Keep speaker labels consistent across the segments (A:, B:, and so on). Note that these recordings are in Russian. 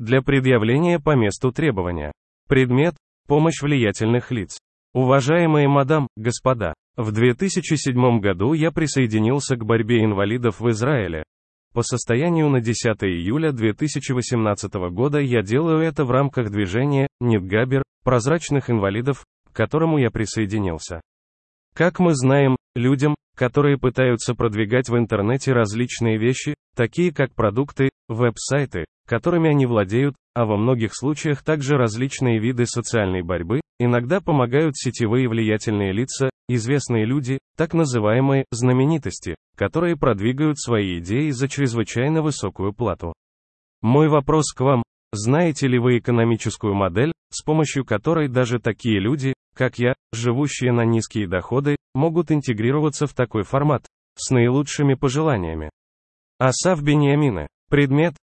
A: Для предъявления по месту требования. Предмет – помощь влиятельных лиц. Уважаемые мадам, господа, в 2007 году я присоединился к борьбе инвалидов в Израиле. По состоянию на 10 июля 2018 года я делаю это в рамках движения «Нидгабер» прозрачных инвалидов, к которому я присоединился. Как мы знаем, людям, которые пытаются продвигать в интернете различные вещи, такие как продукты, веб-сайты, которыми они владеют, а во многих случаях также различные виды социальной борьбы, иногда помогают сетевые влиятельные лица, известные люди, так называемые знаменитости, которые продвигают свои идеи за чрезвычайно высокую плату. Мой вопрос к вам, знаете ли вы экономическую модель, с помощью которой даже такие люди, как я, живущие на низкие доходы, могут интегрироваться в такой формат, с наилучшими пожеланиями. Асав Бениамина. Предмет.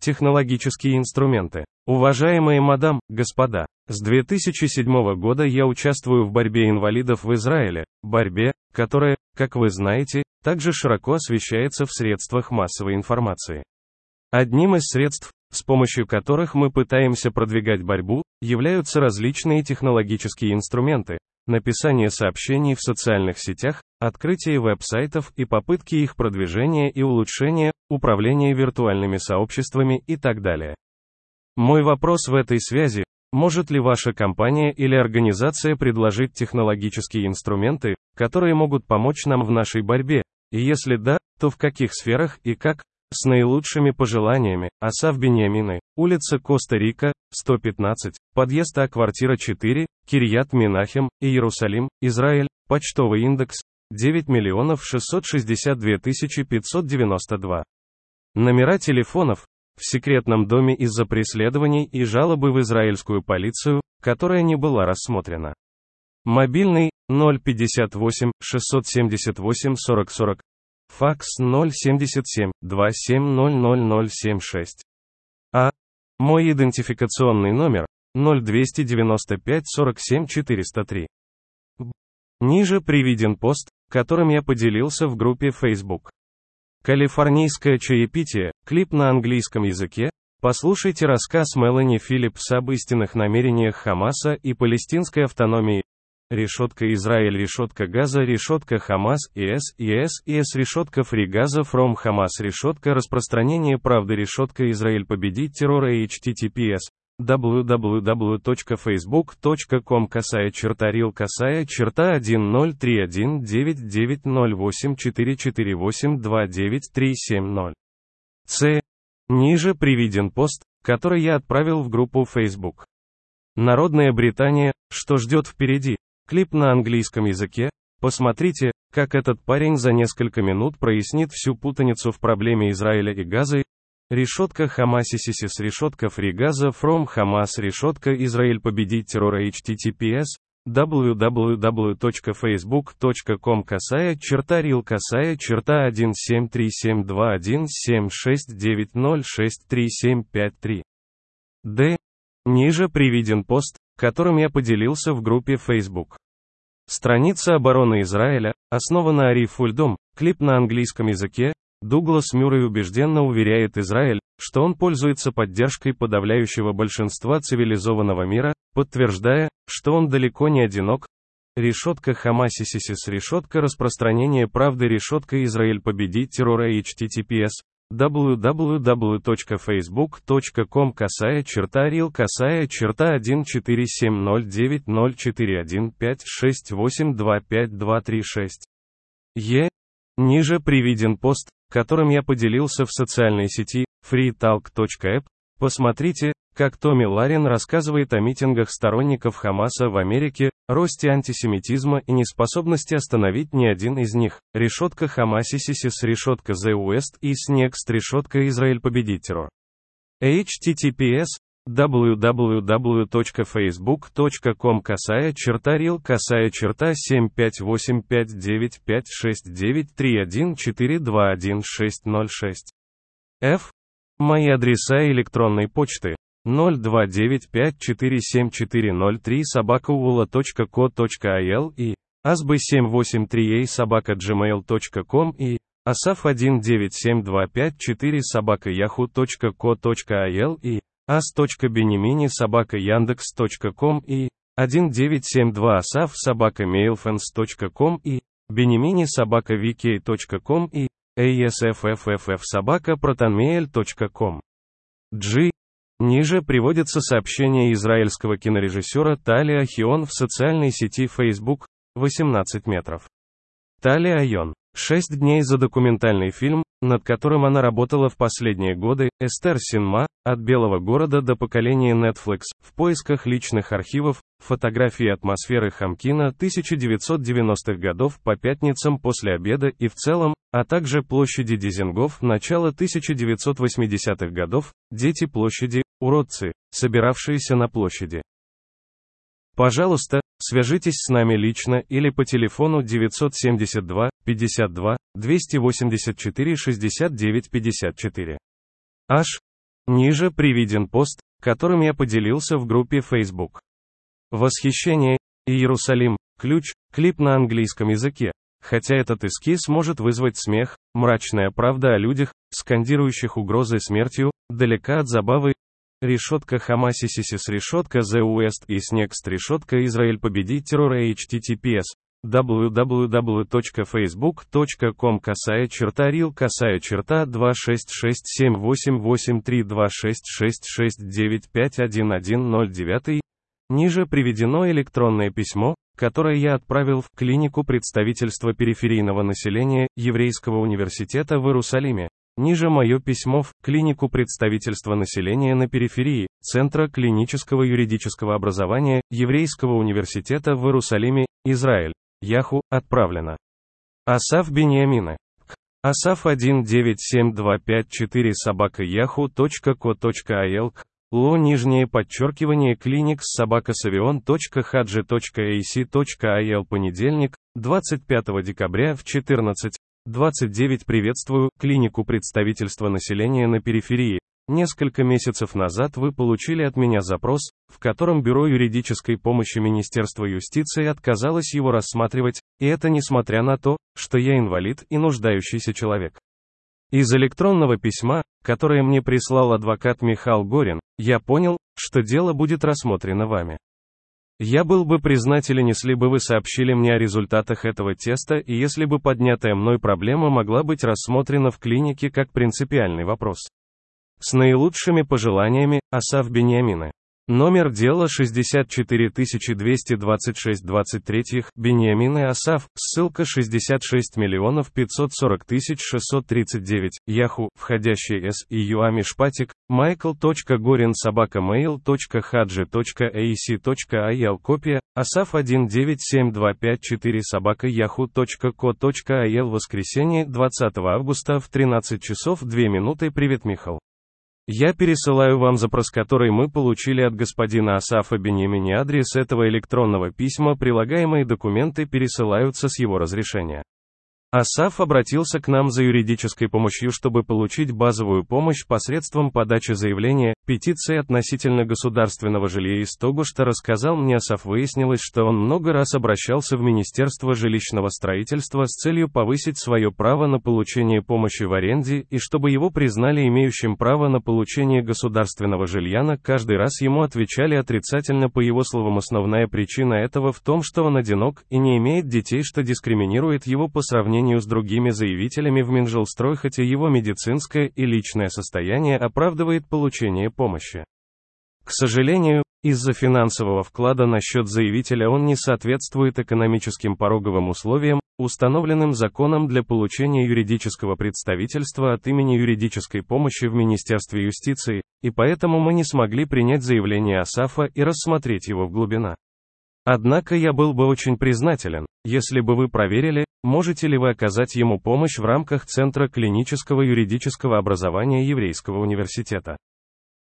A: Технологические инструменты. Уважаемые мадам, господа, с 2007 года я участвую в борьбе инвалидов в Израиле, борьбе, которая, как вы знаете, также широко освещается в средствах массовой информации. Одним из средств, с помощью которых мы пытаемся продвигать борьбу, являются различные технологические инструменты, написание сообщений в социальных сетях, открытие веб-сайтов и попытки их продвижения и улучшения, управление виртуальными сообществами и так далее. Мой вопрос в этой связи, может ли ваша компания или организация предложить технологические инструменты, которые могут помочь нам в нашей борьбе, и если да, то в каких сферах и как, с наилучшими пожеланиями, Асав Бениамины, улица Коста-Рика, 115, подъезд А, квартира 4, Кирьят Минахем, Иерусалим, Израиль, почтовый индекс, 9 миллионов 662 592. Номера телефонов, в секретном доме из-за преследований и жалобы в израильскую полицию, которая не была рассмотрена. Мобильный 058 678 40 40 Факс 077 2700076. А. Мой идентификационный номер 0295 47 403. Б. Ниже приведен пост, которым я поделился в группе Facebook. Калифорнийское чаепитие, клип на английском языке. Послушайте рассказ Мелани Филлипс об истинных намерениях Хамаса и палестинской автономии, решетка Израиль, решетка Газа, решетка Хамас, ИС, ЕС, ИС, решетка Фри Газа, From Хамас, решетка распространение правды, решетка Израиль победить террора https www.facebook.com косая черта рил косая черта 1031990844829370. С. Ниже приведен пост, который я отправил в группу Facebook. Народная Британия, что ждет впереди? Клип на английском языке. Посмотрите, как этот парень за несколько минут прояснит всю путаницу в проблеме Израиля и Газы. Решетка Хамасисисис решетка Фри Газа From Хамас решетка Израиль победить террора https www.facebook.com косая черта рил косая черта 173721769063753. Д. Ниже приведен пост, которым я поделился в группе Facebook. Страница обороны Израиля, основана Ари Фульдом, клип на английском языке, Дуглас Мюррей убежденно уверяет Израиль, что он пользуется поддержкой подавляющего большинства цивилизованного мира, подтверждая, что он далеко не одинок. Решетка Хамасисисис решетка распространение правды решетка Израиль победить террора https www.facebook.com косая черта рил косая черта 14709041568252236. Е. Ниже приведен пост, которым я поделился в социальной сети freetalk.app. Посмотрите, как Томми Ларин рассказывает о митингах сторонников Хамаса в Америке, росте антисемитизма и неспособности остановить ни один из них. Решетка Хамасисисис, решетка The West и Next, решетка Израиль победит террор. https www.facebook.com косая черта рил косая черта 7585956931421621606 f Мои адреса электронной почты 0295474003 собакаула.ко.ил и asb783a собака gmail.com и asaf197254 собака yahoo.co.il и as.benimini собака яндекс.ком и 1972 asaf собака mailfans.com и benimini собака vk.com и asfff собака protonmail.com. G. Ниже приводится сообщение израильского кинорежиссера Тали Ахион в социальной сети Facebook, 18 метров. Тали Айон. Шесть дней за документальный фильм, над которым она работала в последние годы, Эстер Синма, от Белого города до поколения Netflix, в поисках личных архивов, фотографии атмосферы Хамкина 1990-х годов по пятницам после обеда и в целом, а также площади Дизингов начала 1980-х годов, дети площади, уродцы, собиравшиеся на площади. Пожалуйста, свяжитесь с нами лично или по телефону 972 52 284 69 54. Аж. Ниже приведен пост, которым я поделился в группе Facebook. Восхищение. Иерусалим. Ключ. Клип на английском языке. Хотя этот эскиз может вызвать смех, мрачная правда о людях, скандирующих угрозы смертью, далека от забавы, Решетка Хамасисисис решетка The West и Next решетка Израиль победит террор https www.facebook.com косая черта рил косая черта 2667832666695110 Ниже приведено электронное письмо, которое я отправил в клинику представительства периферийного населения Еврейского университета в Иерусалиме. Ниже мое письмо в клинику представительства населения на периферии Центра клинического юридического образования Еврейского университета в Иерусалиме, Израиль. Яху, отправлено. Асаф Бениамина. Асаф 197254 собака яху.ко.ал Ло нижнее подчеркивание клиник с собакасавион.хаджи.ac.ал понедельник, 25 декабря в 14. 29 Приветствую, клинику представительства населения на периферии. Несколько месяцев назад вы получили от меня запрос, в котором Бюро юридической помощи Министерства юстиции отказалось его рассматривать, и это несмотря на то, что я инвалид и нуждающийся человек. Из электронного письма, которое мне прислал адвокат Михаил Горин, я понял, что дело будет рассмотрено вами. Я был бы признателен, если бы вы сообщили мне о результатах этого теста и если бы поднятая мной проблема могла быть рассмотрена в клинике как принципиальный вопрос. С наилучшими пожеланиями, Асав Бениамина. Номер дела 64226 23 Бениамин и Асав, ссылка 66 миллионов 540 тысяч 639, Яху, входящий С. И Юами Шпатик, Майкл.горин собака mail.хаджи.ac.ил копия, Асав 197254 собака яху.ко.ил воскресенье 20 августа в 13 часов 2 минуты. Привет Михал. Я пересылаю вам запрос, который мы получили от господина Асафа Бенемини адрес этого электронного письма, прилагаемые документы пересылаются с его разрешения. Асаф обратился к нам за юридической помощью, чтобы получить базовую помощь посредством подачи заявления, петиции относительно государственного жилья из того, что рассказал мне Асаф. Выяснилось, что он много раз обращался в Министерство жилищного строительства с целью повысить свое право на получение помощи в аренде и чтобы его признали имеющим право на получение государственного жилья, на каждый раз ему отвечали отрицательно. По его словам основная причина этого в том, что он одинок и не имеет детей, что дискриминирует его по сравнению сравнению с другими заявителями в Минжилстрой, хотя его медицинское и личное состояние оправдывает получение помощи. К сожалению, из-за финансового вклада на счет заявителя он не соответствует экономическим пороговым условиям, установленным законом для получения юридического представительства от имени юридической помощи в Министерстве юстиции, и поэтому мы не смогли принять заявление Асафа и рассмотреть его в глубина. Однако я был бы очень признателен, если бы вы проверили, можете ли вы оказать ему помощь в рамках Центра клинического юридического образования Еврейского университета.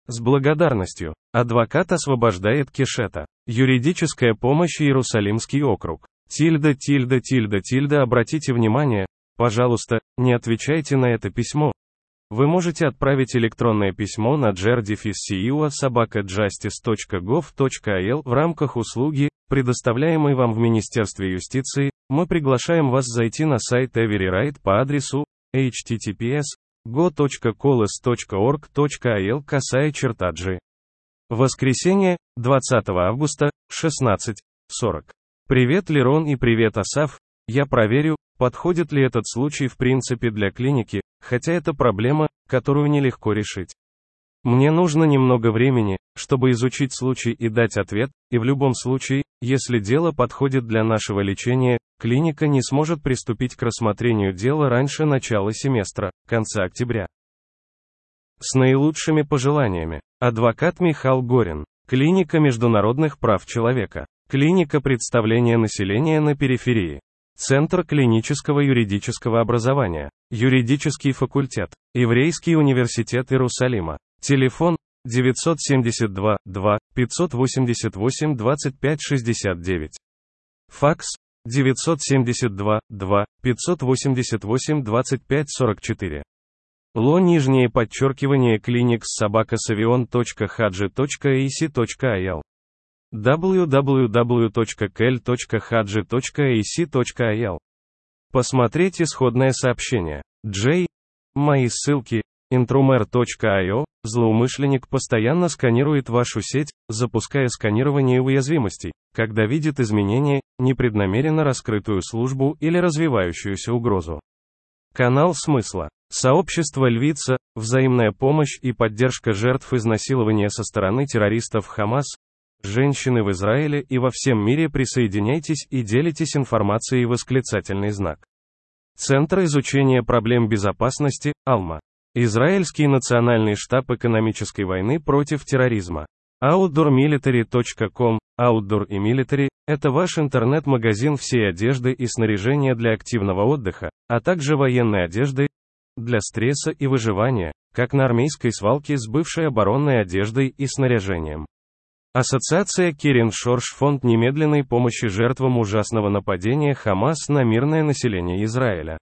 A: С благодарностью. Адвокат освобождает Кешета. Юридическая помощь Иерусалимский округ. Тильда, тильда, тильда, тильда, обратите внимание, пожалуйста, не отвечайте на это письмо, вы можете отправить электронное письмо на jerdifisciua собака.justice.gov.il в рамках услуги, предоставляемой вам в Министерстве юстиции. Мы приглашаем вас зайти на сайт EveryRight по адресу https go.colas.org.il касая черта G. Воскресенье, 20 августа, 16.40. Привет Лерон и привет Асав. Я проверю, подходит ли этот случай в принципе для клиники, хотя это проблема, которую нелегко решить. Мне нужно немного времени, чтобы изучить случай и дать ответ, и в любом случае, если дело подходит для нашего лечения, клиника не сможет приступить к рассмотрению дела раньше начала семестра, конца октября. С наилучшими пожеланиями. Адвокат Михаил Горин. Клиника международных прав человека. Клиника представления населения на периферии. Центр клинического юридического образования. Юридический факультет. Еврейский университет Иерусалима. Телефон 972 2 588 25 69. Факс 972 2 588 25 44. Ло нижнее подчеркивание клиник с собакасавион.хаджи.ac.il www.kel.haджи.ac.il Посмотреть исходное сообщение. Джей. Мои ссылки. Intrumer.io. Злоумышленник постоянно сканирует вашу сеть, запуская сканирование уязвимостей, когда видит изменения, непреднамеренно раскрытую службу или развивающуюся угрозу. Канал смысла. Сообщество Львица, взаимная помощь и поддержка жертв изнасилования со стороны террористов Хамас, женщины в Израиле и во всем мире присоединяйтесь и делитесь информацией восклицательный знак. Центр изучения проблем безопасности, Алма. Израильский национальный штаб экономической войны против терроризма. OutdoorMilitary.com Outdoor и Military – это ваш интернет-магазин всей одежды и снаряжения для активного отдыха, а также военной одежды, для стресса и выживания, как на армейской свалке с бывшей оборонной одеждой и снаряжением. Ассоциация Кирин Шорш фонд немедленной помощи жертвам ужасного нападения Хамас на мирное население Израиля.